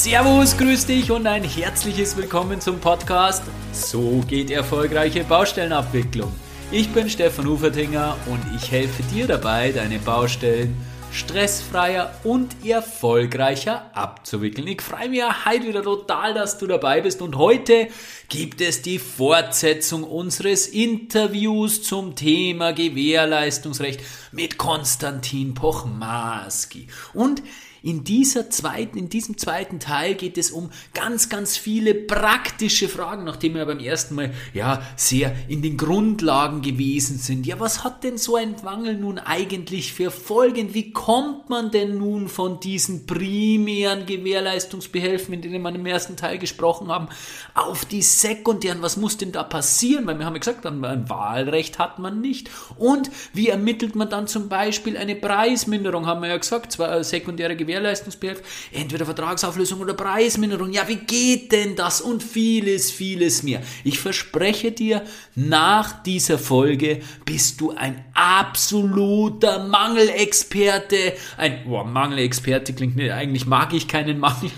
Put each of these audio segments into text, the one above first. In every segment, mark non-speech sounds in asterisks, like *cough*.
Servus, grüß dich und ein herzliches Willkommen zum Podcast So geht erfolgreiche Baustellenabwicklung. Ich bin Stefan Ufertinger und ich helfe dir dabei, deine Baustellen stressfreier und erfolgreicher abzuwickeln. Ich freue mich heute wieder total, dass du dabei bist und heute gibt es die Fortsetzung unseres Interviews zum Thema Gewährleistungsrecht mit Konstantin Pochmaski. Und in dieser zweiten, in diesem zweiten Teil geht es um ganz, ganz viele praktische Fragen, nachdem wir beim ersten Mal ja sehr in den Grundlagen gewesen sind. Ja, was hat denn so ein Mangel nun eigentlich für Folgen? Wie kommt man denn nun von diesen primären Gewährleistungsbehelfen, in denen wir im ersten Teil gesprochen haben, auf die sekundären? Was muss denn da passieren? Weil wir haben ja gesagt, ein Wahlrecht hat man nicht. Und wie ermittelt man dann zum Beispiel eine Preisminderung? Haben wir ja gesagt, zwei sekundäre Gewährleistungsbehelfe Gewährleistungsbehelf, entweder Vertragsauflösung oder Preisminderung. Ja, wie geht denn das? Und vieles, vieles mehr. Ich verspreche dir, nach dieser Folge bist du ein absoluter Mangelexperte. Ein boah, Mangelexperte klingt nicht, eigentlich mag ich keinen Mangel.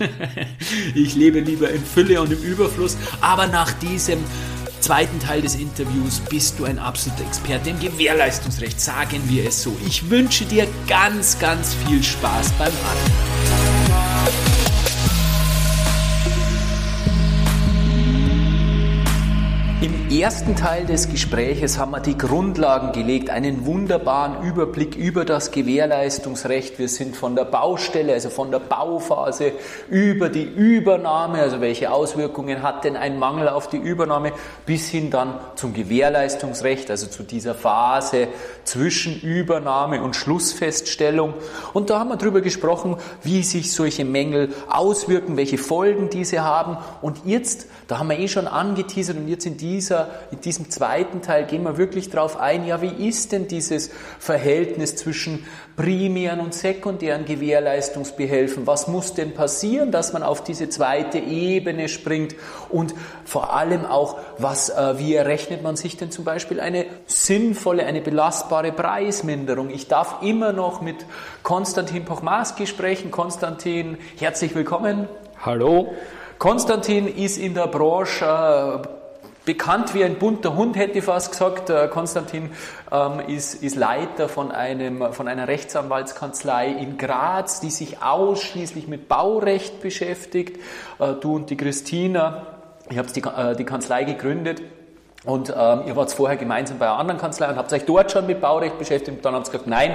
*laughs* ich lebe lieber in Fülle und im Überfluss. Aber nach diesem zweiten Teil des Interviews bist du ein absoluter Experte im Gewährleistungsrecht, sagen wir es so. Ich wünsche dir ganz, ganz viel Spaß beim Anhören. Ersten Teil des Gespräches haben wir die Grundlagen gelegt, einen wunderbaren Überblick über das Gewährleistungsrecht. Wir sind von der Baustelle, also von der Bauphase über die Übernahme, also welche Auswirkungen hat denn ein Mangel auf die Übernahme, bis hin dann zum Gewährleistungsrecht, also zu dieser Phase zwischen Übernahme und Schlussfeststellung. Und da haben wir darüber gesprochen, wie sich solche Mängel auswirken, welche Folgen diese haben. Und jetzt, da haben wir eh schon angeteasert und jetzt in die dieser, in diesem zweiten Teil gehen wir wirklich darauf ein, ja, wie ist denn dieses Verhältnis zwischen primären und sekundären Gewährleistungsbehelfen? Was muss denn passieren, dass man auf diese zweite Ebene springt? Und vor allem auch, was, äh, wie errechnet man sich denn zum Beispiel eine sinnvolle, eine belastbare Preisminderung? Ich darf immer noch mit Konstantin Pochmaski sprechen. Konstantin, herzlich willkommen. Hallo. Konstantin ist in der Branche äh, bekannt wie ein bunter Hund, hätte ich fast gesagt. Äh, Konstantin ähm, ist, ist Leiter von, einem, von einer Rechtsanwaltskanzlei in Graz, die sich ausschließlich mit Baurecht beschäftigt. Äh, du und die Christina, ihr habt die, äh, die Kanzlei gegründet. Und ähm, ihr wart vorher gemeinsam bei einer anderen Kanzlei und habt euch dort schon mit Baurecht beschäftigt und dann habt ihr gesagt, nein,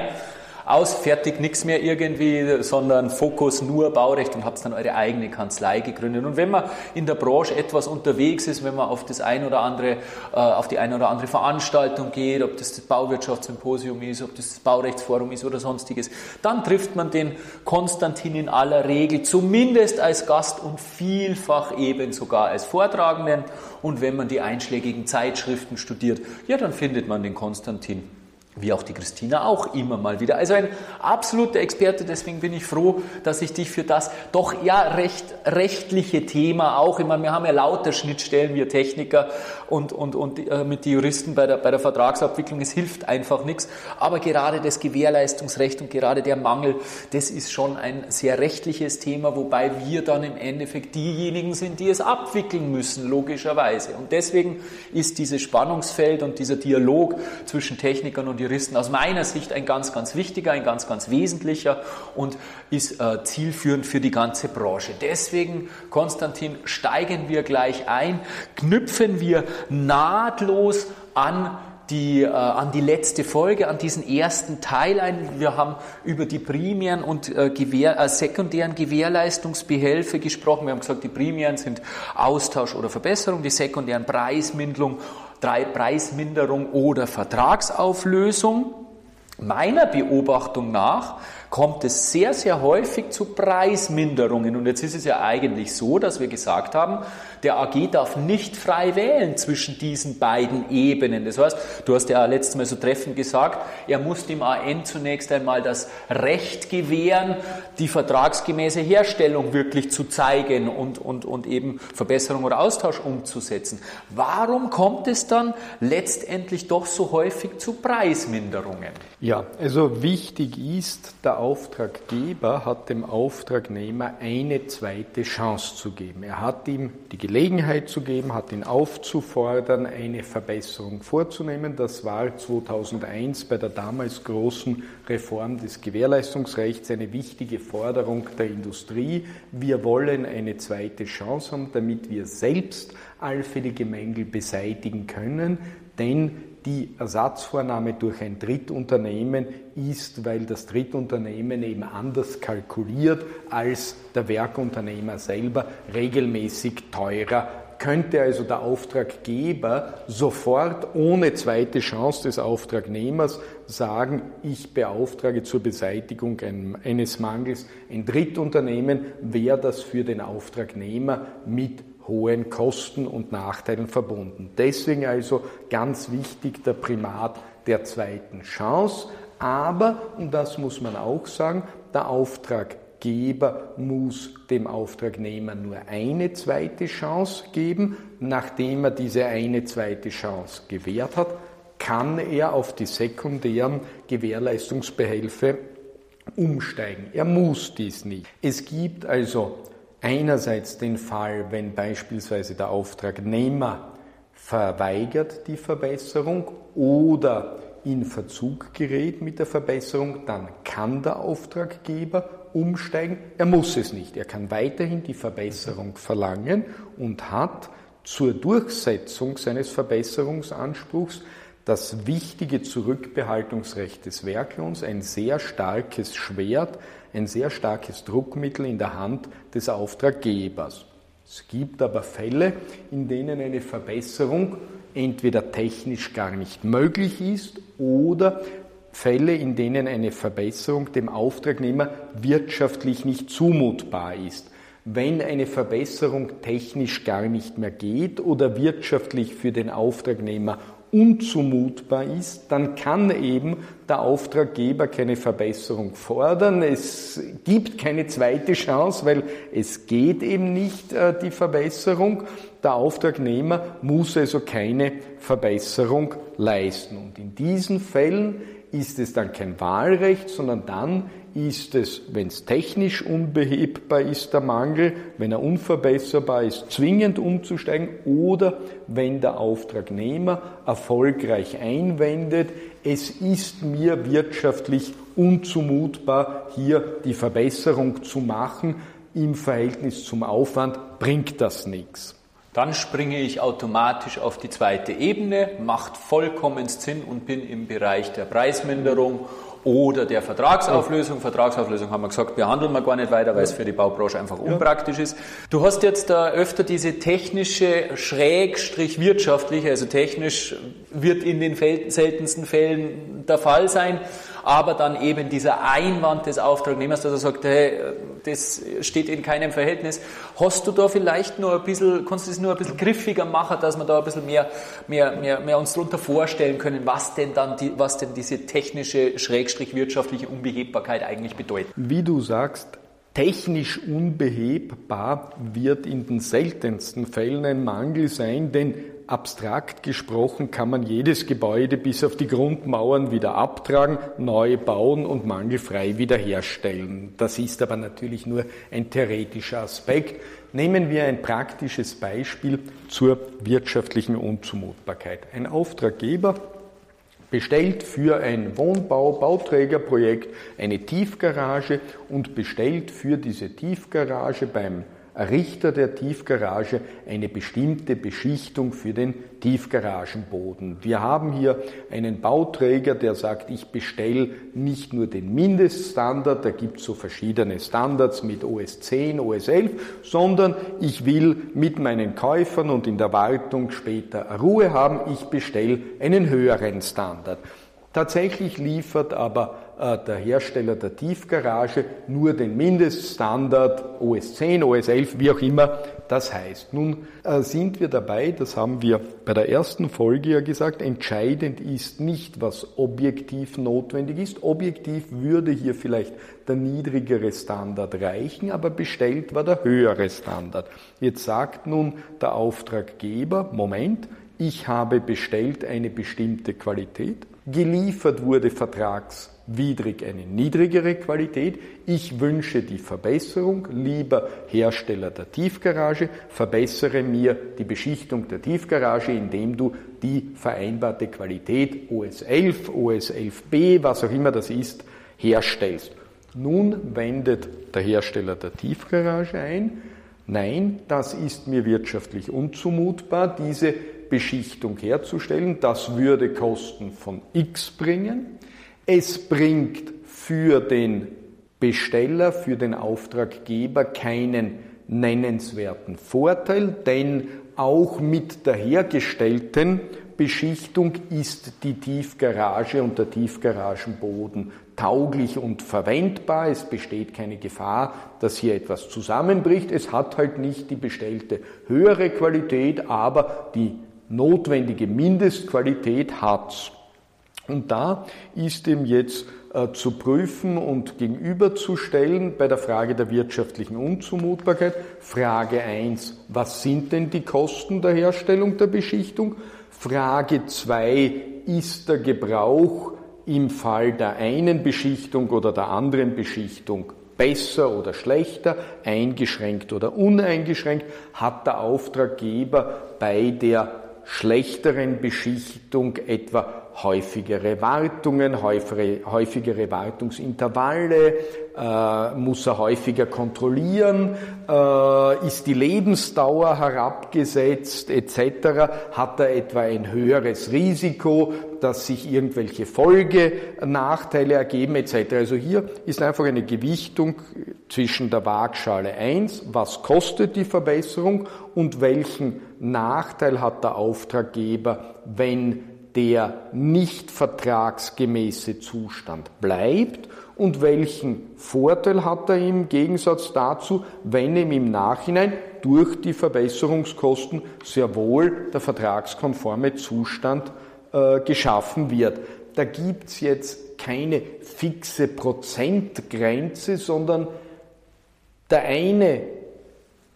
aus, fertig, nichts mehr irgendwie, sondern Fokus nur Baurecht und habt dann eure eigene Kanzlei gegründet. Und wenn man in der Branche etwas unterwegs ist, wenn man auf das ein oder andere, äh, auf die eine oder andere Veranstaltung geht, ob das das Bauwirtschaftssymposium ist, ob das das Baurechtsforum ist oder sonstiges, dann trifft man den Konstantin in aller Regel zumindest als Gast und vielfach eben sogar als Vortragenden. Und wenn man die einschlägigen Zeitschriften studiert, ja, dann findet man den Konstantin wie auch die Christina auch immer mal wieder. Also ein absoluter Experte, deswegen bin ich froh, dass ich dich für das doch ja recht rechtliche Thema auch, meine, wir haben ja lauter Schnittstellen, wir Techniker und, und, und äh, mit den Juristen bei der, bei der Vertragsabwicklung, es hilft einfach nichts, aber gerade das Gewährleistungsrecht und gerade der Mangel, das ist schon ein sehr rechtliches Thema, wobei wir dann im Endeffekt diejenigen sind, die es abwickeln müssen, logischerweise. Und deswegen ist dieses Spannungsfeld und dieser Dialog zwischen Technikern und Juristen aus meiner Sicht ein ganz, ganz wichtiger, ein ganz, ganz wesentlicher und ist äh, zielführend für die ganze Branche. Deswegen, Konstantin, steigen wir gleich ein, knüpfen wir nahtlos an die, äh, an die letzte Folge, an diesen ersten Teil ein. Wir haben über die primären und äh, Gewähr, äh, sekundären Gewährleistungsbehelfe gesprochen. Wir haben gesagt, die primären sind Austausch oder Verbesserung, die sekundären Preisminderung drei Preisminderung oder Vertragsauflösung. Meiner Beobachtung nach kommt es sehr, sehr häufig zu Preisminderungen. Und jetzt ist es ja eigentlich so, dass wir gesagt haben, der AG darf nicht frei wählen zwischen diesen beiden Ebenen. Das heißt, du hast ja letztes Mal so treffend gesagt, er muss dem AN zunächst einmal das Recht gewähren, die vertragsgemäße Herstellung wirklich zu zeigen und, und, und eben Verbesserung oder Austausch umzusetzen. Warum kommt es dann letztendlich doch so häufig zu Preisminderungen? Ja, also wichtig ist der Auftraggeber hat dem Auftragnehmer eine zweite Chance zu geben. Er hat ihm die Gelegenheit zu geben, hat ihn aufzufordern, eine Verbesserung vorzunehmen. Das war 2001 bei der damals großen Reform des Gewährleistungsrechts eine wichtige Forderung der Industrie. Wir wollen eine zweite Chance haben, damit wir selbst allfällige Mängel beseitigen können, denn die Ersatzvornahme durch ein Drittunternehmen ist, weil das Drittunternehmen eben anders kalkuliert als der Werkunternehmer selber, regelmäßig teurer. Könnte also der Auftraggeber sofort ohne zweite Chance des Auftragnehmers sagen, ich beauftrage zur Beseitigung eines Mangels ein Drittunternehmen, wäre das für den Auftragnehmer mit hohen Kosten und Nachteilen verbunden. Deswegen also ganz wichtig der Primat der zweiten Chance. Aber, und das muss man auch sagen, der Auftraggeber muss dem Auftragnehmer nur eine zweite Chance geben. Nachdem er diese eine zweite Chance gewährt hat, kann er auf die sekundären Gewährleistungsbehelfe umsteigen. Er muss dies nicht. Es gibt also einerseits den Fall, wenn beispielsweise der Auftragnehmer verweigert die Verbesserung oder in Verzug gerät mit der Verbesserung, dann kann der Auftraggeber umsteigen. Er muss es nicht. Er kann weiterhin die Verbesserung verlangen und hat zur Durchsetzung seines Verbesserungsanspruchs das wichtige Zurückbehaltungsrecht des Werklohns, ein sehr starkes Schwert, ein sehr starkes Druckmittel in der Hand des Auftraggebers. Es gibt aber Fälle, in denen eine Verbesserung entweder technisch gar nicht möglich ist oder Fälle, in denen eine Verbesserung dem Auftragnehmer wirtschaftlich nicht zumutbar ist. Wenn eine Verbesserung technisch gar nicht mehr geht oder wirtschaftlich für den Auftragnehmer unzumutbar ist, dann kann eben der Auftraggeber keine Verbesserung fordern. Es gibt keine zweite Chance, weil es geht eben nicht äh, die Verbesserung. Der Auftragnehmer muss also keine Verbesserung leisten. Und in diesen Fällen ist es dann kein Wahlrecht, sondern dann ist es, wenn es technisch unbehebbar ist, der Mangel, wenn er unverbesserbar ist, zwingend umzusteigen oder wenn der Auftragnehmer erfolgreich einwendet, es ist mir wirtschaftlich unzumutbar, hier die Verbesserung zu machen, im Verhältnis zum Aufwand bringt das nichts. Dann springe ich automatisch auf die zweite Ebene, macht vollkommen Sinn und bin im Bereich der Preisminderung oder der Vertragsauflösung. Vertragsauflösung haben wir gesagt, behandeln wir gar nicht weiter, weil es für die Baubranche einfach unpraktisch ist. Du hast jetzt da öfter diese technische, schrägstrich wirtschaftliche, also technisch wird in den seltensten Fällen der Fall sein, aber dann eben dieser Einwand des Auftragnehmers, dass er sagt, hey, das steht in keinem Verhältnis. Hast du da vielleicht nur ein bisschen, kannst du es nur ein bisschen griffiger machen, dass wir da ein bisschen mehr, mehr, mehr, mehr uns darunter vorstellen können, was denn dann die, was denn diese technische, schrägstrich wirtschaftliche Unbehebbarkeit eigentlich bedeutet? Wie du sagst, technisch unbehebbar wird in den seltensten Fällen ein Mangel sein, denn abstrakt gesprochen kann man jedes Gebäude bis auf die Grundmauern wieder abtragen, neu bauen und mangelfrei wiederherstellen. Das ist aber natürlich nur ein theoretischer Aspekt. Nehmen wir ein praktisches Beispiel zur wirtschaftlichen Unzumutbarkeit. Ein Auftraggeber bestellt für ein Wohnbau-Bauträgerprojekt eine Tiefgarage und bestellt für diese Tiefgarage beim Errichter der Tiefgarage eine bestimmte Beschichtung für den Tiefgaragenboden. Wir haben hier einen Bauträger, der sagt, ich bestelle nicht nur den Mindeststandard, da gibt es so verschiedene Standards mit OS 10, OS 11, sondern ich will mit meinen Käufern und in der Wartung später Ruhe haben, ich bestelle einen höheren Standard. Tatsächlich liefert aber der Hersteller der Tiefgarage nur den Mindeststandard OS 10, OS 11, wie auch immer das heißt. Nun äh, sind wir dabei, das haben wir bei der ersten Folge ja gesagt, entscheidend ist nicht, was objektiv notwendig ist. Objektiv würde hier vielleicht der niedrigere Standard reichen, aber bestellt war der höhere Standard. Jetzt sagt nun der Auftraggeber, Moment, ich habe bestellt eine bestimmte Qualität, geliefert wurde Vertrags widrig eine niedrigere Qualität. Ich wünsche die Verbesserung, lieber Hersteller der Tiefgarage, verbessere mir die Beschichtung der Tiefgarage, indem du die vereinbarte Qualität OS 11, OS 11b, was auch immer das ist, herstellst. Nun wendet der Hersteller der Tiefgarage ein, nein, das ist mir wirtschaftlich unzumutbar, diese Beschichtung herzustellen. Das würde Kosten von X bringen. Es bringt für den Besteller, für den Auftraggeber keinen nennenswerten Vorteil, denn auch mit der hergestellten Beschichtung ist die Tiefgarage und der Tiefgaragenboden tauglich und verwendbar. Es besteht keine Gefahr, dass hier etwas zusammenbricht. Es hat halt nicht die bestellte höhere Qualität, aber die notwendige Mindestqualität hat. Und da ist ihm jetzt äh, zu prüfen und gegenüberzustellen bei der Frage der wirtschaftlichen Unzumutbarkeit. Frage 1, was sind denn die Kosten der Herstellung der Beschichtung? Frage 2, ist der Gebrauch im Fall der einen Beschichtung oder der anderen Beschichtung besser oder schlechter, eingeschränkt oder uneingeschränkt, hat der Auftraggeber bei der schlechteren Beschichtung etwa häufigere Wartungen, häufigere, Wartungsintervalle, äh, muss er häufiger kontrollieren, äh, ist die Lebensdauer herabgesetzt etc., hat er etwa ein höheres Risiko, dass sich irgendwelche Folgenachteile ergeben etc. Also hier ist einfach eine Gewichtung zwischen der Waagschale 1, was kostet die Verbesserung und welchen Nachteil hat der Auftraggeber, wenn der nicht vertragsgemäße Zustand bleibt und welchen Vorteil hat er im Gegensatz dazu, wenn ihm im Nachhinein durch die Verbesserungskosten sehr wohl der vertragskonforme Zustand äh, geschaffen wird. Da gibt's jetzt keine fixe Prozentgrenze, sondern der eine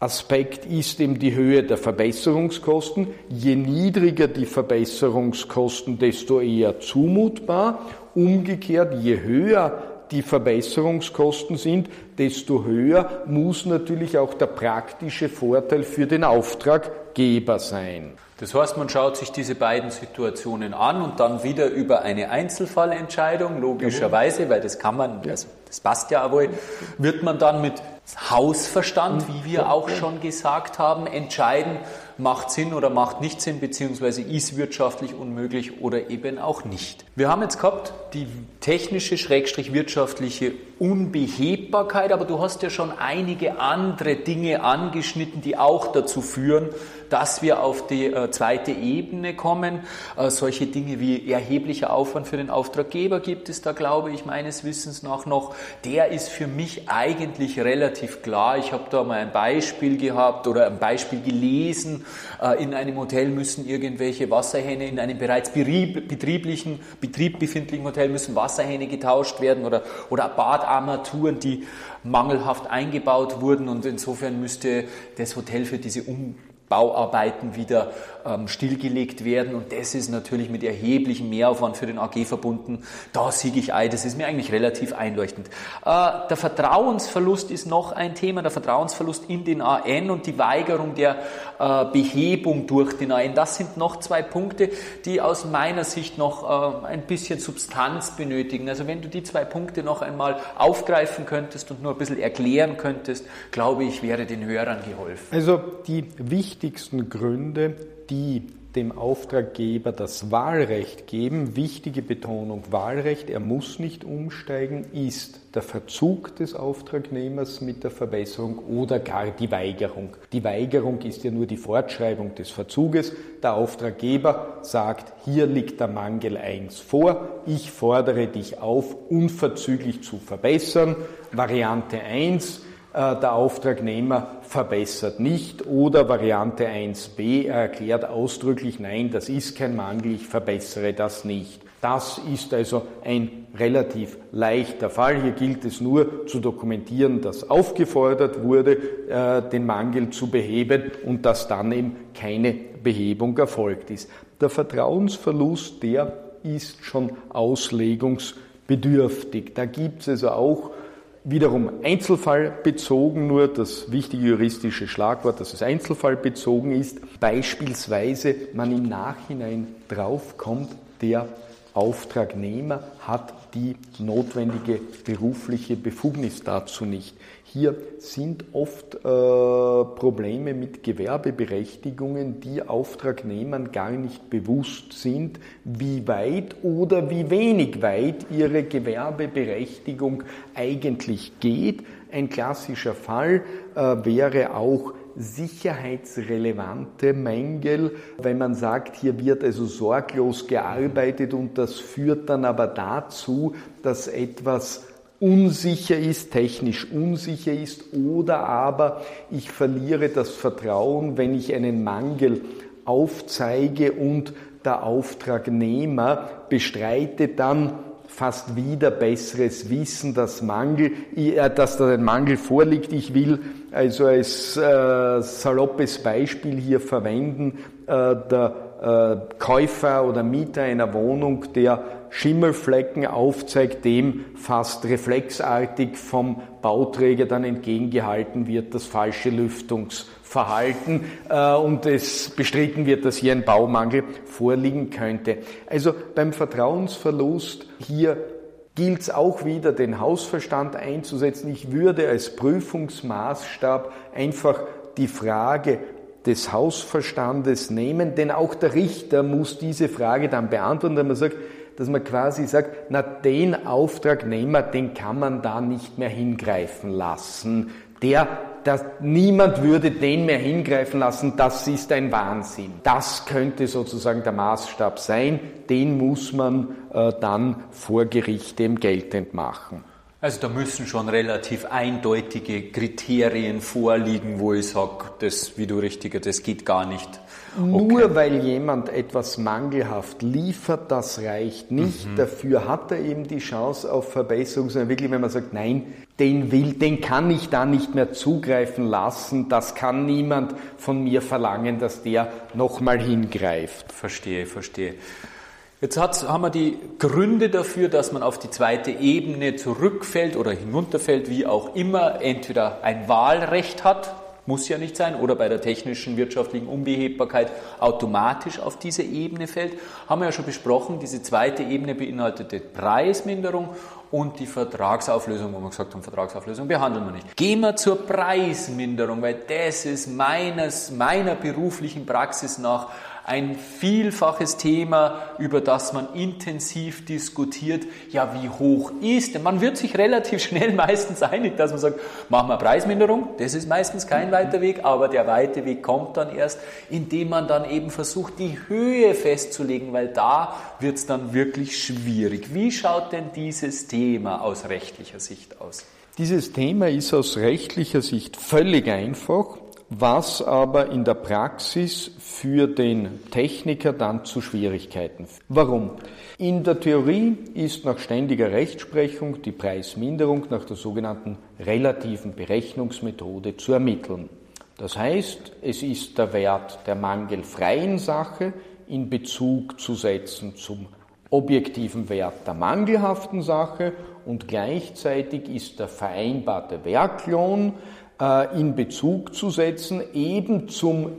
Aspekt ist eben die Höhe der Verbesserungskosten. Je niedriger die Verbesserungskosten, desto eher zumutbar. Umgekehrt, je höher die Verbesserungskosten sind, desto höher muss natürlich auch der praktische Vorteil für den Auftraggeber sein. Das heißt, man schaut sich diese beiden Situationen an und dann wieder über eine Einzelfallentscheidung, logischerweise, weil das kann man, also das passt ja wohl, wird man dann mit Hausverstand, wie wir auch schon gesagt haben, entscheiden, macht Sinn oder macht nicht Sinn, beziehungsweise ist wirtschaftlich unmöglich oder eben auch nicht. Wir haben jetzt gehabt die technische, schrägstrich wirtschaftliche Unbehebbarkeit, aber du hast ja schon einige andere Dinge angeschnitten, die auch dazu führen, dass wir auf die äh, zweite Ebene kommen. Äh, solche Dinge wie erheblicher Aufwand für den Auftraggeber gibt es da, glaube ich, meines Wissens nach noch. Der ist für mich eigentlich relativ klar. Ich habe da mal ein Beispiel gehabt oder ein Beispiel gelesen. Äh, in einem Hotel müssen irgendwelche Wasserhähne in einem bereits betrieblichen, Betrieb befindlichen Hotel müssen Wasserhähne getauscht werden oder, oder Badarmaturen, die mangelhaft eingebaut wurden. Und insofern müsste das Hotel für diese um Bauarbeiten wieder stillgelegt werden und das ist natürlich mit erheblichem Mehraufwand für den AG verbunden. Da siege ich ein, das ist mir eigentlich relativ einleuchtend. Äh, der Vertrauensverlust ist noch ein Thema, der Vertrauensverlust in den AN und die Weigerung der äh, Behebung durch den AN. Das sind noch zwei Punkte, die aus meiner Sicht noch äh, ein bisschen Substanz benötigen. Also wenn du die zwei Punkte noch einmal aufgreifen könntest und nur ein bisschen erklären könntest, glaube ich, wäre den Hörern geholfen. Also die wichtigste wichtigsten Gründe, die dem Auftraggeber das Wahlrecht geben, wichtige Betonung Wahlrecht, er muss nicht umsteigen, ist der Verzug des Auftragnehmers mit der Verbesserung oder gar die Weigerung. Die Weigerung ist ja nur die Fortschreibung des Verzuges. Der Auftraggeber sagt, hier liegt der Mangel 1 vor, ich fordere dich auf, unverzüglich zu verbessern. Variante 1, äh, der Auftragnehmer verbessert nicht oder Variante 1b erklärt ausdrücklich, nein, das ist kein Mangel, ich verbessere das nicht. Das ist also ein relativ leichter Fall. Hier gilt es nur zu dokumentieren, dass aufgefordert wurde, äh, den Mangel zu beheben und dass dann eben keine Behebung erfolgt ist. Der Vertrauensverlust, der ist schon auslegungs bedürftig. Da gibt es also auch wiederum einzelfallbezogen, nur das wichtige juristische Schlagwort, dass es einzelfallbezogen ist, beispielsweise man im Nachhinein draufkommt, der Auftragnehmer hat die notwendige berufliche Befugnis dazu nicht. Hier sind oft äh, Probleme mit Gewerbeberechtigungen, die Auftragnehmern gar nicht bewusst sind, wie weit oder wie wenig weit ihre Gewerbeberechtigung eigentlich geht. Ein klassischer Fall äh, wäre auch sicherheitsrelevante Mängel, wenn man sagt, hier wird also sorglos gearbeitet und das führt dann aber dazu, dass etwas unsicher ist, technisch unsicher ist oder aber ich verliere das Vertrauen, wenn ich einen Mangel aufzeige und der Auftragnehmer bestreitet dann fast wieder besseres Wissen, dass, Mangel, äh, dass da ein Mangel vorliegt. Ich will also als äh, saloppes Beispiel hier verwenden, äh, der äh, Käufer oder Mieter einer Wohnung, der Schimmelflecken aufzeigt, dem fast reflexartig vom Bauträger dann entgegengehalten wird, das falsche Lüftungsverhalten äh, und es bestritten wird, dass hier ein Baumangel vorliegen könnte. Also beim Vertrauensverlust hier gilt es auch wieder, den Hausverstand einzusetzen. Ich würde als Prüfungsmaßstab einfach die Frage des Hausverstandes nehmen, denn auch der Richter muss diese Frage dann beantworten, wenn man sagt, dass man quasi sagt, na den Auftragnehmer, den kann man da nicht mehr hingreifen lassen. Der, das, niemand würde den mehr hingreifen lassen, das ist ein Wahnsinn. Das könnte sozusagen der Maßstab sein, den muss man äh, dann vor Gericht dem geltend machen. Also da müssen schon relativ eindeutige Kriterien vorliegen, wo ich sage, das, wie du richtiger, das geht gar nicht. Nur okay. weil jemand etwas mangelhaft liefert, das reicht nicht. Mhm. Dafür hat er eben die Chance auf Verbesserung, sondern wirklich, wenn man sagt, nein, den will, den kann ich da nicht mehr zugreifen lassen, das kann niemand von mir verlangen, dass der nochmal hingreift. Verstehe, verstehe. Jetzt hat, haben wir die Gründe dafür, dass man auf die zweite Ebene zurückfällt oder hinunterfällt, wie auch immer, entweder ein Wahlrecht hat, muss ja nicht sein, oder bei der technischen wirtschaftlichen Unbehebbarkeit automatisch auf diese Ebene fällt. Haben wir ja schon besprochen, diese zweite Ebene beinhaltete Preisminderung und die Vertragsauflösung, wo wir gesagt haben, Vertragsauflösung behandeln wir nicht. Gehen wir zur Preisminderung, weil das ist meines, meiner beruflichen Praxis nach ein vielfaches Thema, über das man intensiv diskutiert. Ja, wie hoch ist denn? Man wird sich relativ schnell *laughs* meistens einig, dass man sagt, machen wir Preisminderung. Das ist meistens kein weiter Weg, aber der weite Weg kommt dann erst, indem man dann eben versucht, die Höhe festzulegen, weil da wird es dann wirklich schwierig. Wie schaut denn dieses Thema aus rechtlicher Sicht aus? Dieses Thema ist aus rechtlicher Sicht völlig einfach was aber in der Praxis für den Techniker dann zu Schwierigkeiten führt. Warum? In der Theorie ist nach ständiger Rechtsprechung die Preisminderung nach der sogenannten relativen Berechnungsmethode zu ermitteln. Das heißt, es ist der Wert der mangelfreien Sache in Bezug zu setzen zum objektiven Wert der mangelhaften Sache und gleichzeitig ist der vereinbarte Werklohn in Bezug zu setzen, eben zum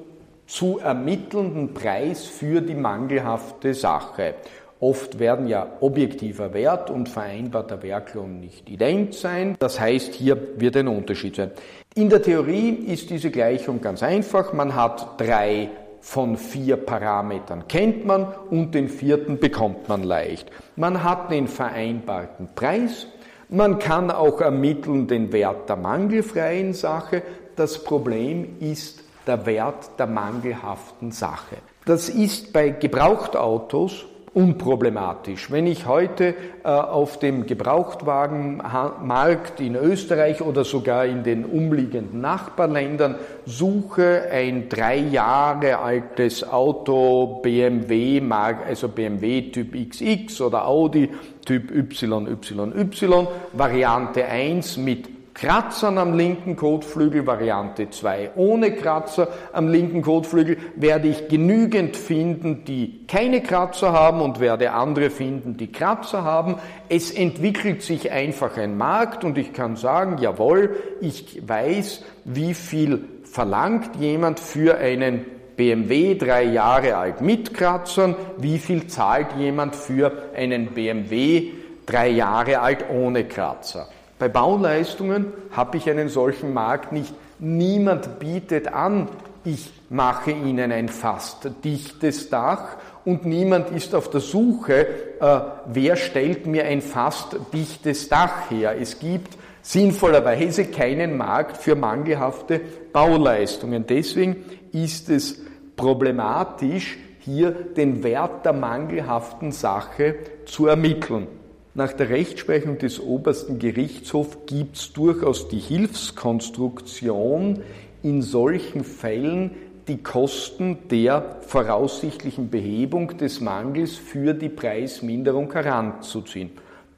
zu ermittelnden Preis für die mangelhafte Sache. Oft werden ja objektiver Wert und vereinbarter Werklohn nicht ident sein. Das heißt, hier wird ein Unterschied sein. In der Theorie ist diese Gleichung ganz einfach. Man hat drei von vier Parametern kennt man und den vierten bekommt man leicht. Man hat den vereinbarten Preis, man kann auch ermitteln den Wert der mangelfreien Sache. Das Problem ist der Wert der mangelhaften Sache. Das ist bei Gebrauchtautos unproblematisch. Wenn ich heute äh, auf dem Gebrauchtwagenmarkt in Österreich oder sogar in den umliegenden Nachbarländern suche, ein drei Jahre altes Auto BMW, also BMW Typ XX oder Audi Typ YYY, Variante 1 mit Kratzern am linken Kotflügel, Variante 2 ohne Kratzer am linken Kotflügel, werde ich genügend finden, die keine Kratzer haben und werde andere finden, die Kratzer haben. Es entwickelt sich einfach ein Markt und ich kann sagen, jawohl, ich weiß, wie viel verlangt jemand für einen BMW drei Jahre alt mit Kratzern, wie viel zahlt jemand für einen BMW drei Jahre alt ohne Kratzer. Bei Bauleistungen habe ich einen solchen Markt nicht. Niemand bietet an, ich mache Ihnen ein fast dichtes Dach und niemand ist auf der Suche, äh, wer stellt mir ein fast dichtes Dach her. Es gibt sinnvollerweise keinen Markt für mangelhafte Bauleistungen. Deswegen ist es problematisch, hier den Wert der mangelhaften Sache zu ermitteln. Nach der Rechtsprechung des obersten Gerichtshofs gibt es durchaus die Hilfskonstruktion, in solchen Fällen die Kosten der voraussichtlichen Behebung des Mangels für die Preisminderung heranzuziehen.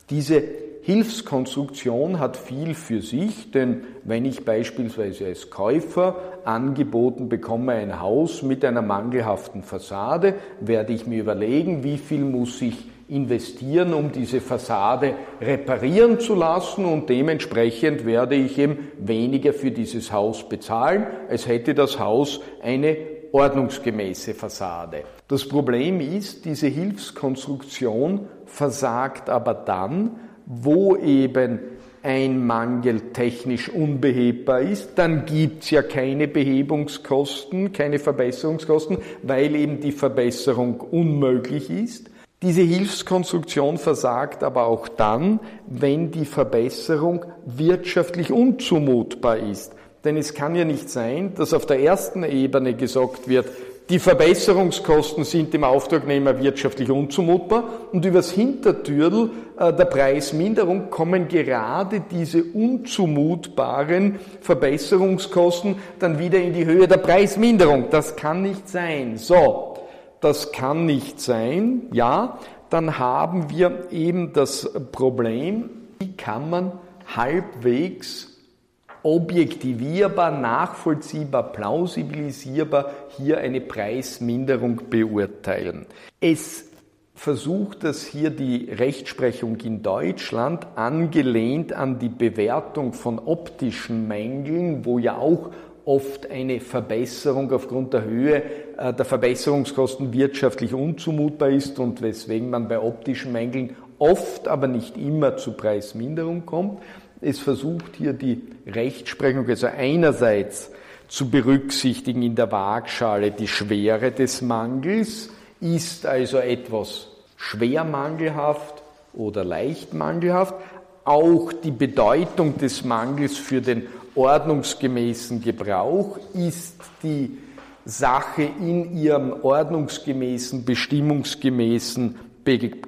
Diese Hilfskonstruktion hat viel für sich, denn wenn ich beispielsweise als Käufer angeboten bekomme ein Haus mit einer mangelhaften Fassade, werde ich mir überlegen, wie viel muss ich investieren, um diese Fassade reparieren zu lassen und dementsprechend werde ich eben weniger für dieses Haus bezahlen, als hätte das Haus eine ordnungsgemäße Fassade. Das Problem ist, diese Hilfskonstruktion versagt aber dann, wo eben ein Mangel technisch unbehebbar ist, dann gibt's ja keine Behebungskosten, keine Verbesserungskosten, weil eben die Verbesserung unmöglich ist. Diese Hilfskonstruktion versagt aber auch dann, wenn die Verbesserung wirtschaftlich unzumutbar ist. Denn es kann ja nicht sein, dass auf der ersten Ebene gesagt wird, die Verbesserungskosten sind dem Auftragnehmer wirtschaftlich unzumutbar und übers Hintertürl äh, der Preisminderung kommen gerade diese unzumutbaren Verbesserungskosten dann wieder in die Höhe der Preisminderung. Das kann nicht sein. So, das kann nicht sein, ja, dann haben wir eben das Problem, wie kann man halbwegs objektivierbar, nachvollziehbar, plausibilisierbar hier eine Preisminderung beurteilen. Es versucht das hier die Rechtsprechung in Deutschland, angelehnt an die Bewertung von optischen Mängeln, wo ja auch oft eine Verbesserung aufgrund der Höhe der Verbesserungskosten wirtschaftlich unzumutbar ist und weswegen man bei optischen Mängeln oft, aber nicht immer zu Preisminderung kommt. Es versucht hier die Rechtsprechung also einerseits zu berücksichtigen in der Waagschale die Schwere des Mangels, ist also etwas schwer mangelhaft oder leicht mangelhaft, auch die Bedeutung des Mangels für den ordnungsgemäßen Gebrauch. Ist die Sache in ihrem ordnungsgemäßen, bestimmungsgemäßen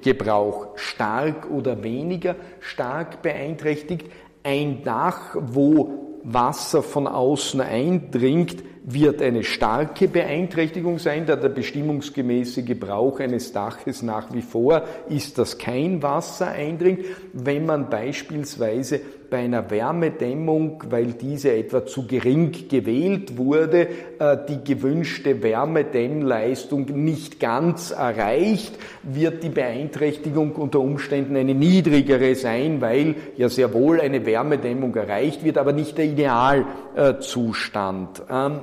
Gebrauch stark oder weniger stark beeinträchtigt. Ein Dach, wo Wasser von außen eindringt, wird eine starke Beeinträchtigung sein, da der bestimmungsgemäße Gebrauch eines Daches nach wie vor ist, dass kein Wasser eindringt. Wenn man beispielsweise bei einer Wärmedämmung, weil diese etwa zu gering gewählt wurde, äh, die gewünschte Wärmedämmleistung nicht ganz erreicht, wird die Beeinträchtigung unter Umständen eine niedrigere sein, weil ja sehr wohl eine Wärmedämmung erreicht wird, aber nicht der Idealzustand. Ähm,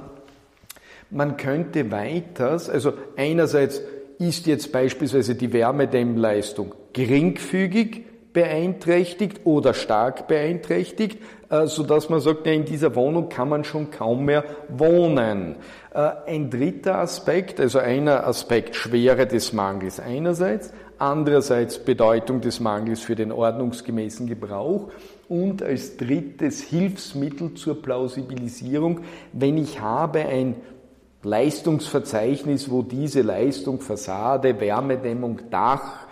man könnte weiters, also einerseits ist jetzt beispielsweise die Wärmedämmleistung geringfügig beeinträchtigt oder stark beeinträchtigt, äh, so dass man sagt, in dieser Wohnung kann man schon kaum mehr wohnen. Äh, ein dritter Aspekt, also einer Aspekt Schwere des Mangels einerseits, andererseits Bedeutung des Mangels für den ordnungsgemäßen Gebrauch und als drittes Hilfsmittel zur Plausibilisierung, wenn ich habe ein Leistungsverzeichnis, wo diese Leistung Fassade, Wärmedämmung, Dach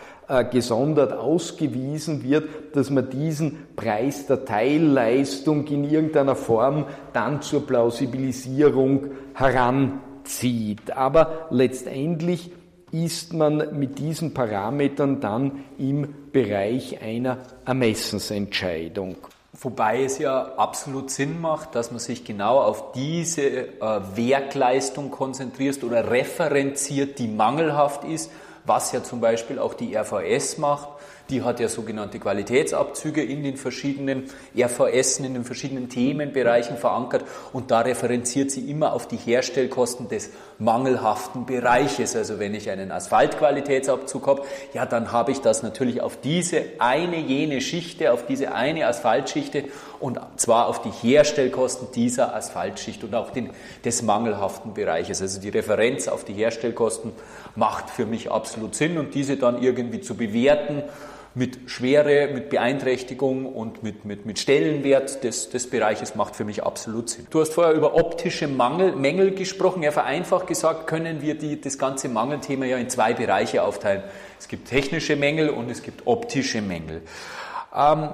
gesondert ausgewiesen wird, dass man diesen Preis der Teilleistung in irgendeiner Form dann zur Plausibilisierung heranzieht. Aber letztendlich ist man mit diesen Parametern dann im Bereich einer Ermessensentscheidung. Wobei es ja absolut Sinn macht, dass man sich genau auf diese äh, Werkleistung konzentriert oder referenziert, die mangelhaft ist, was ja zum Beispiel auch die RVS macht die hat ja sogenannte Qualitätsabzüge in den verschiedenen RVS, in den verschiedenen Themenbereichen verankert und da referenziert sie immer auf die Herstellkosten des mangelhaften Bereiches. Also wenn ich einen Asphaltqualitätsabzug habe, ja, dann habe ich das natürlich auf diese eine jene Schichte, auf diese eine Asphaltschichte und zwar auf die Herstellkosten dieser Asphaltschicht und auch den, des mangelhaften Bereiches. Also die Referenz auf die Herstellkosten macht für mich absolut Sinn und diese dann irgendwie zu bewerten mit Schwere, mit Beeinträchtigung und mit, mit, mit Stellenwert des, des Bereiches macht für mich absolut Sinn. Du hast vorher über optische Mangel, Mängel gesprochen. Ja, vereinfacht gesagt können wir die, das ganze Mangelthema ja in zwei Bereiche aufteilen. Es gibt technische Mängel und es gibt optische Mängel. Ähm,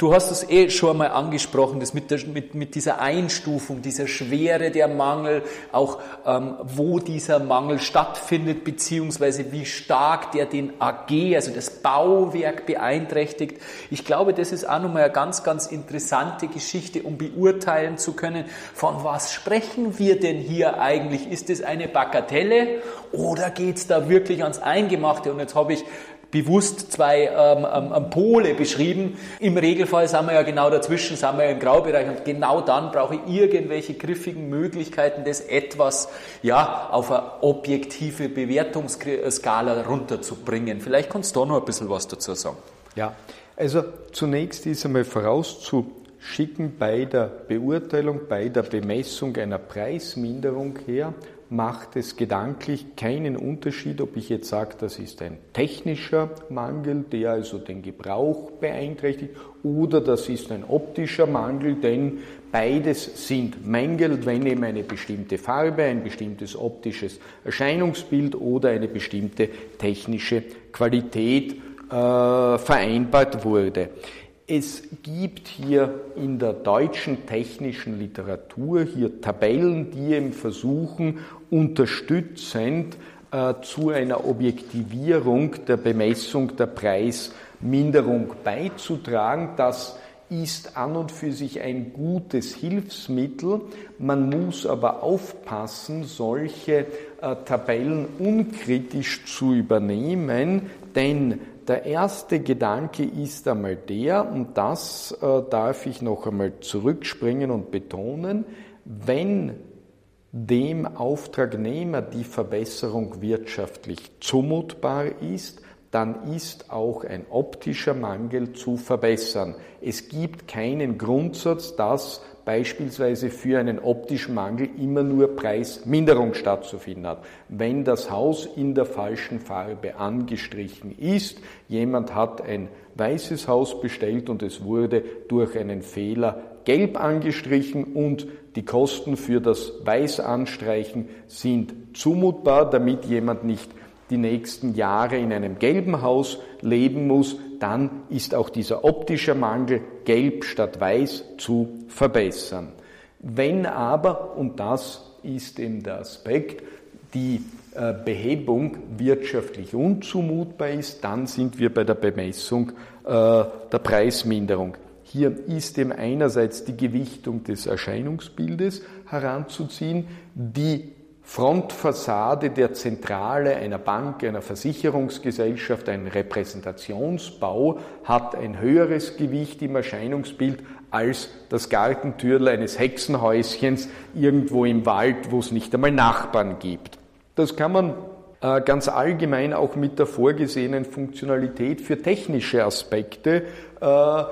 Du hast es eh schon einmal angesprochen, das mit, der, mit, mit dieser Einstufung, dieser Schwere der Mangel, auch ähm, wo dieser Mangel stattfindet, beziehungsweise wie stark der den AG, also das Bauwerk beeinträchtigt. Ich glaube, das ist auch nochmal eine ganz, ganz interessante Geschichte, um beurteilen zu können, von was sprechen wir denn hier eigentlich? Ist es eine Bagatelle oder geht es da wirklich ans Eingemachte? Und jetzt habe ich bewusst zwei ähm, ähm, ähm, Pole beschrieben. Im Regelfall sind wir ja genau dazwischen, sind wir ja im Graubereich und genau dann brauche ich irgendwelche griffigen Möglichkeiten, das etwas ja, auf eine objektive Bewertungsskala runterzubringen. Vielleicht kannst du da noch ein bisschen was dazu sagen. Ja, also zunächst ist einmal vorauszuschicken bei der Beurteilung, bei der Bemessung einer Preisminderung her, macht es gedanklich keinen Unterschied, ob ich jetzt sage, das ist ein technischer Mangel, der also den Gebrauch beeinträchtigt, oder das ist ein optischer Mangel, denn beides sind Mängel, wenn eben eine bestimmte Farbe, ein bestimmtes optisches Erscheinungsbild oder eine bestimmte technische Qualität äh, vereinbart wurde. Es gibt hier in der deutschen technischen Literatur hier Tabellen, die eben versuchen, unterstützend äh, zu einer Objektivierung der Bemessung der Preisminderung beizutragen. Das ist an und für sich ein gutes Hilfsmittel. Man muss aber aufpassen, solche äh, Tabellen unkritisch zu übernehmen, denn der erste Gedanke ist einmal der, und das äh, darf ich noch einmal zurückspringen und betonen, wenn dem Auftragnehmer die Verbesserung wirtschaftlich zumutbar ist, dann ist auch ein optischer Mangel zu verbessern. Es gibt keinen Grundsatz, dass beispielsweise für einen optischen Mangel immer nur Preisminderung stattzufinden hat. Wenn das Haus in der falschen Farbe angestrichen ist, jemand hat ein weißes Haus bestellt und es wurde durch einen Fehler gelb angestrichen und die Kosten für das Weißanstreichen sind zumutbar, damit jemand nicht die nächsten Jahre in einem gelben Haus leben muss, dann ist auch dieser optische Mangel gelb statt weiß zu verbessern. Wenn aber, und das ist eben der Aspekt, die äh, Behebung wirtschaftlich unzumutbar ist, dann sind wir bei der Bemessung äh, der Preisminderung. Hier ist eben einerseits die Gewichtung des Erscheinungsbildes heranzuziehen, die Frontfassade der Zentrale einer Bank, einer Versicherungsgesellschaft, ein Repräsentationsbau hat ein höheres Gewicht im Erscheinungsbild als das Gartentürl eines Hexenhäuschens irgendwo im Wald, wo es nicht einmal Nachbarn gibt. Das kann man äh, ganz allgemein auch mit der vorgesehenen Funktionalität für technische Aspekte äh,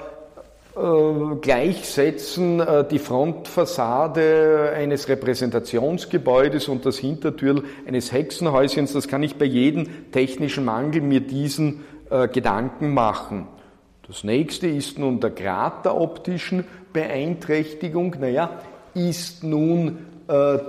äh, gleichsetzen äh, die Frontfassade eines Repräsentationsgebäudes und das Hintertür eines Hexenhäuschens. Das kann ich bei jedem technischen Mangel mir diesen äh, Gedanken machen. Das nächste ist nun der Grad der optischen Beeinträchtigung. Naja, ist nun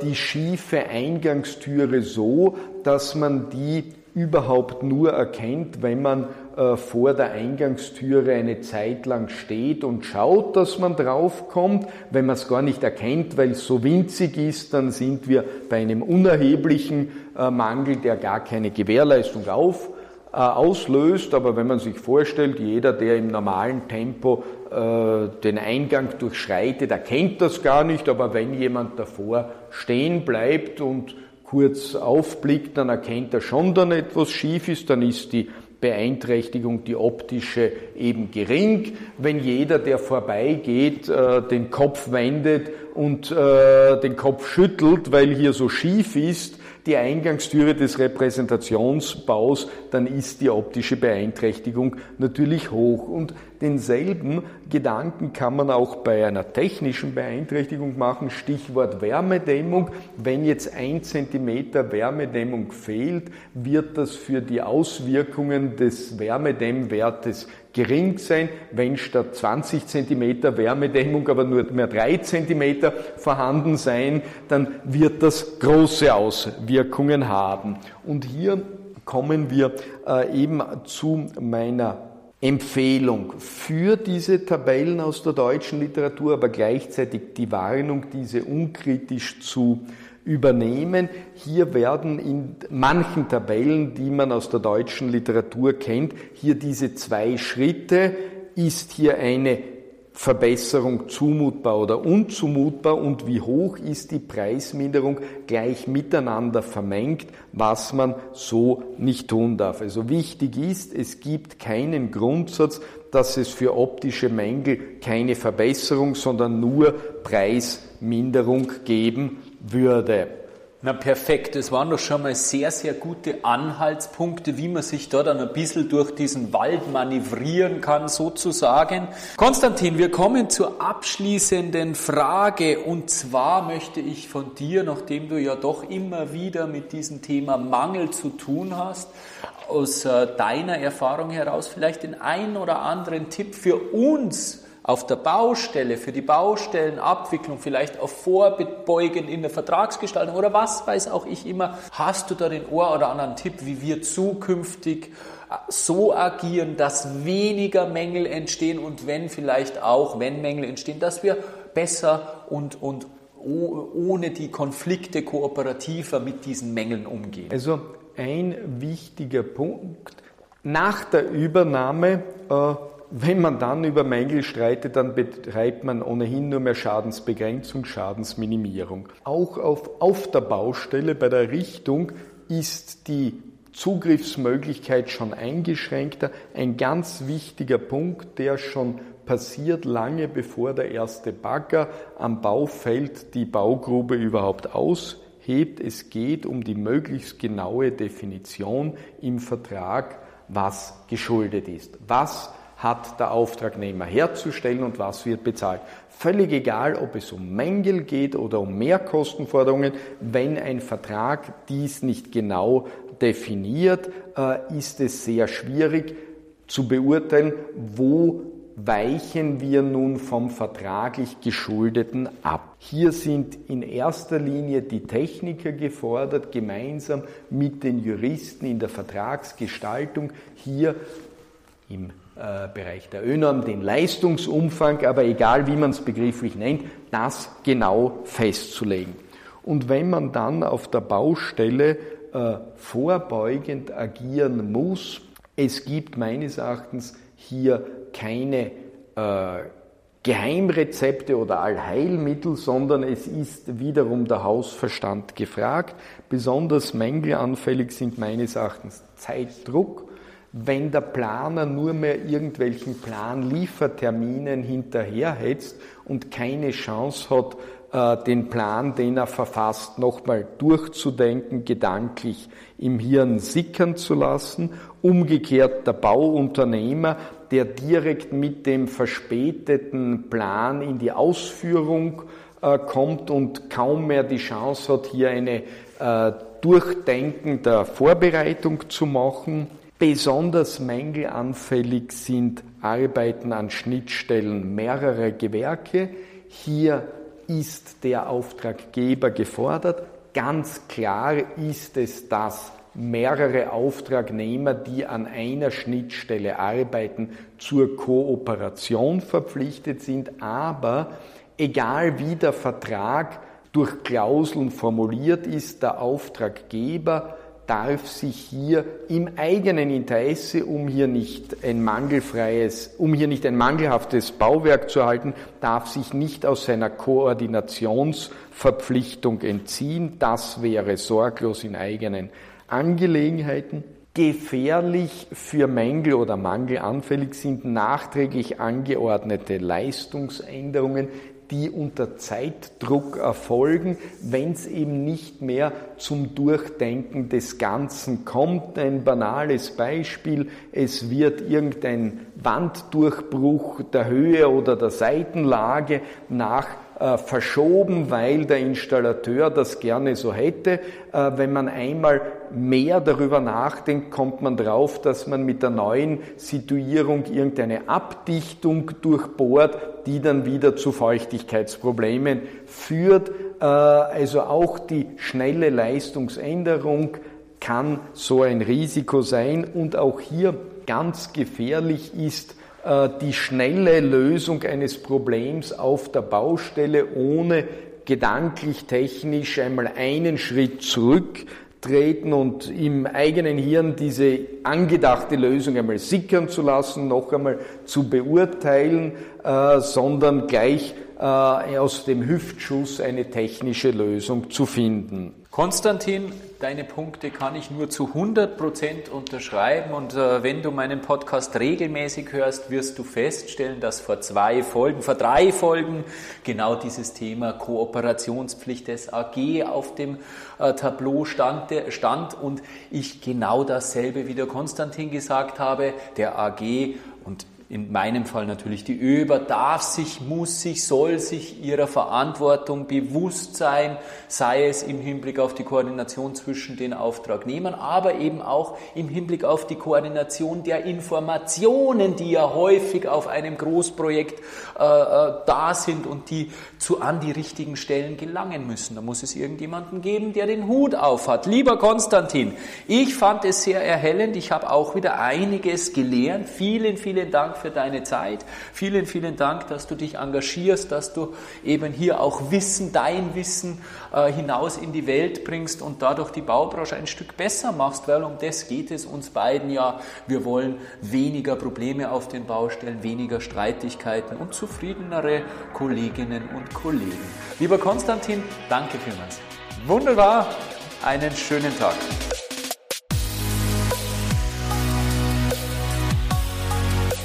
die schiefe Eingangstüre so, dass man die überhaupt nur erkennt, wenn man äh, vor der Eingangstüre eine Zeit lang steht und schaut, dass man draufkommt. Wenn man es gar nicht erkennt, weil es so winzig ist, dann sind wir bei einem unerheblichen äh, Mangel, der gar keine Gewährleistung auf äh, auslöst. Aber wenn man sich vorstellt, jeder, der im normalen Tempo äh, den Eingang durchschreitet, erkennt das gar nicht. Aber wenn jemand davor stehen bleibt und kurz aufblickt, dann erkennt er schon, dann etwas schief ist, dann ist die Beeinträchtigung, die optische, eben gering. Wenn jeder, der vorbeigeht, äh, den Kopf wendet und den Kopf schüttelt, weil hier so schief ist, die Eingangstüre des Repräsentationsbaus, dann ist die optische Beeinträchtigung natürlich hoch. Und denselben Gedanken kann man auch bei einer technischen Beeinträchtigung machen, Stichwort Wärmedämmung. Wenn jetzt ein Zentimeter Wärmedämmung fehlt, wird das für die Auswirkungen des Wärmedämmwertes gering sein, wenn statt 20 cm Wärmedämmung aber nur mehr 3 cm vorhanden sein, dann wird das große Auswirkungen haben. Und hier kommen wir äh, eben zu meiner Empfehlung für diese Tabellen aus der deutschen Literatur, aber gleichzeitig die Warnung, diese unkritisch zu übernehmen. Hier werden in manchen Tabellen, die man aus der deutschen Literatur kennt, hier diese zwei Schritte, ist hier eine Verbesserung zumutbar oder unzumutbar und wie hoch ist die Preisminderung gleich miteinander vermengt, was man so nicht tun darf. Also wichtig ist, es gibt keinen Grundsatz, dass es für optische Mängel keine Verbesserung, sondern nur Preisminderung geben würde. Na perfekt, das waren doch schon mal sehr, sehr gute Anhaltspunkte, wie man sich da dann ein bisschen durch diesen Wald manövrieren kann, sozusagen. Konstantin, wir kommen zur abschließenden Frage und zwar möchte ich von dir, nachdem du ja doch immer wieder mit diesem Thema Mangel zu tun hast, aus äh, deiner Erfahrung heraus vielleicht den einen oder anderen Tipp für uns, auf der Baustelle, für die Baustellenabwicklung, vielleicht auf Vorbeugen in der Vertragsgestaltung oder was weiß auch ich immer, hast du da den Ohr oder anderen Tipp, wie wir zukünftig äh, so agieren, dass weniger Mängel entstehen und wenn vielleicht auch, wenn Mängel entstehen, dass wir besser und, und ohne die Konflikte kooperativer mit diesen Mängeln umgehen? Also ein wichtiger Punkt nach der Übernahme äh, wenn man dann über Mängel streitet, dann betreibt man ohnehin nur mehr Schadensbegrenzung, Schadensminimierung. Auch auf, auf der Baustelle bei der Richtung ist die Zugriffsmöglichkeit schon eingeschränkter. Ein ganz wichtiger Punkt, der schon passiert lange bevor der erste Bagger am Baufeld die Baugrube überhaupt aushebt. Es geht um die möglichst genaue Definition im Vertrag, was geschuldet ist. Was hat der Auftragnehmer herzustellen und was wird bezahlt. Völlig egal, ob es um Mängel geht oder um Mehrkostenforderungen, wenn ein Vertrag dies nicht genau definiert, äh, ist es sehr schwierig zu beurteilen, wo weichen wir nun vom vertraglich Geschuldeten ab. Hier sind in erster Linie die Techniker gefordert, gemeinsam mit den Juristen in der Vertragsgestaltung hier im Bereich der ÖNORM den Leistungsumfang, aber egal wie man es begrifflich nennt, das genau festzulegen. Und wenn man dann auf der Baustelle äh, vorbeugend agieren muss, es gibt meines Erachtens hier keine äh, Geheimrezepte oder Allheilmittel, sondern es ist wiederum der Hausverstand gefragt. Besonders mängelanfällig sind meines Erachtens Zeitdruck wenn der Planer nur mehr irgendwelchen Planlieferterminen hinterherhetzt und keine Chance hat, äh, den Plan, den er verfasst, nochmal durchzudenken, gedanklich im Hirn sickern zu lassen. Umgekehrt der Bauunternehmer, der direkt mit dem verspäteten Plan in die Ausführung äh, kommt und kaum mehr die Chance hat, hier eine äh, Durchdenken der Vorbereitung zu machen. Besonders mängelanfällig sind Arbeiten an Schnittstellen mehrerer Gewerke. Hier ist der Auftraggeber gefordert. Ganz klar ist es, dass mehrere Auftragnehmer, die an einer Schnittstelle arbeiten, zur Kooperation verpflichtet sind. Aber egal wie der Vertrag durch Klauseln formuliert ist, der Auftraggeber darf sich hier im eigenen Interesse, um hier nicht ein mangelfreies, um hier nicht ein mangelhaftes Bauwerk zu erhalten, darf sich nicht aus seiner Koordinationsverpflichtung entziehen. Das wäre sorglos in eigenen Angelegenheiten. Gefährlich für Mängel oder mangelanfällig sind nachträglich angeordnete Leistungsänderungen, die unter Zeitdruck erfolgen, wenn es eben nicht mehr zum Durchdenken des Ganzen kommt. Ein banales Beispiel, es wird irgendein Wanddurchbruch der Höhe oder der Seitenlage nach äh, verschoben, weil der Installateur das gerne so hätte. Äh, wenn man einmal mehr darüber nachdenkt, kommt man drauf, dass man mit der neuen Situierung irgendeine Abdichtung durchbohrt, die dann wieder zu Feuchtigkeitsproblemen führt. Äh, also auch die schnelle Leistungsänderung kann so ein Risiko sein und auch hier ganz gefährlich ist, äh, die schnelle Lösung eines Problems auf der Baustelle, ohne gedanklich, technisch einmal einen Schritt zurücktreten und im eigenen Hirn diese angedachte Lösung einmal sickern zu lassen, noch einmal zu beurteilen, äh, sondern gleich äh, aus dem Hüftschuss eine technische Lösung zu finden. Konstantin, deine Punkte kann ich nur zu 100% unterschreiben und äh, wenn du meinen Podcast regelmäßig hörst, wirst du feststellen, dass vor zwei Folgen, vor drei Folgen genau dieses Thema Kooperationspflicht des AG auf dem äh, Tableau stand, stand und ich genau dasselbe wie der Konstantin gesagt habe, der AG und in meinem Fall natürlich die ÖBA, darf sich, muss sich, soll sich ihrer Verantwortung bewusst sein, sei es im Hinblick auf die Koordination zwischen den Auftragnehmern, aber eben auch im Hinblick auf die Koordination der Informationen, die ja häufig auf einem Großprojekt äh, äh, da sind und die zu an die richtigen Stellen gelangen müssen. Da muss es irgendjemanden geben, der den Hut auf hat. Lieber Konstantin, ich fand es sehr erhellend. Ich habe auch wieder einiges gelernt. Vielen, vielen Dank für deine Zeit. Vielen, vielen Dank, dass du dich engagierst, dass du eben hier auch Wissen, dein Wissen äh, hinaus in die Welt bringst und dadurch die Baubranche ein Stück besser machst, weil um das geht es uns beiden ja. Wir wollen weniger Probleme auf den Baustellen, weniger Streitigkeiten und zufriedenere Kolleginnen und Kollegen. Lieber Konstantin, danke vielmals. Wunderbar, einen schönen Tag.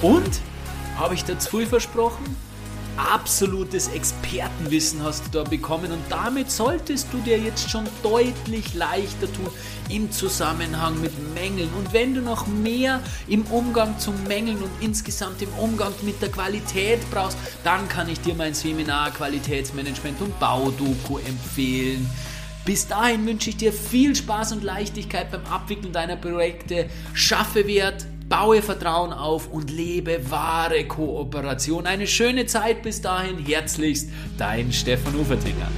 Und? Habe ich da zu viel versprochen? Absolutes Expertenwissen hast du da bekommen und damit solltest du dir jetzt schon deutlich leichter tun im Zusammenhang mit Mängeln. Und wenn du noch mehr im Umgang zu Mängeln und insgesamt im Umgang mit der Qualität brauchst, dann kann ich dir mein Seminar Qualitätsmanagement und Baudoku empfehlen. Bis dahin wünsche ich dir viel Spaß und Leichtigkeit beim Abwickeln deiner Projekte. Schaffe Wert, baue Vertrauen auf und lebe wahre Kooperation. Eine schöne Zeit bis dahin. Herzlichst, dein Stefan Ufertinger.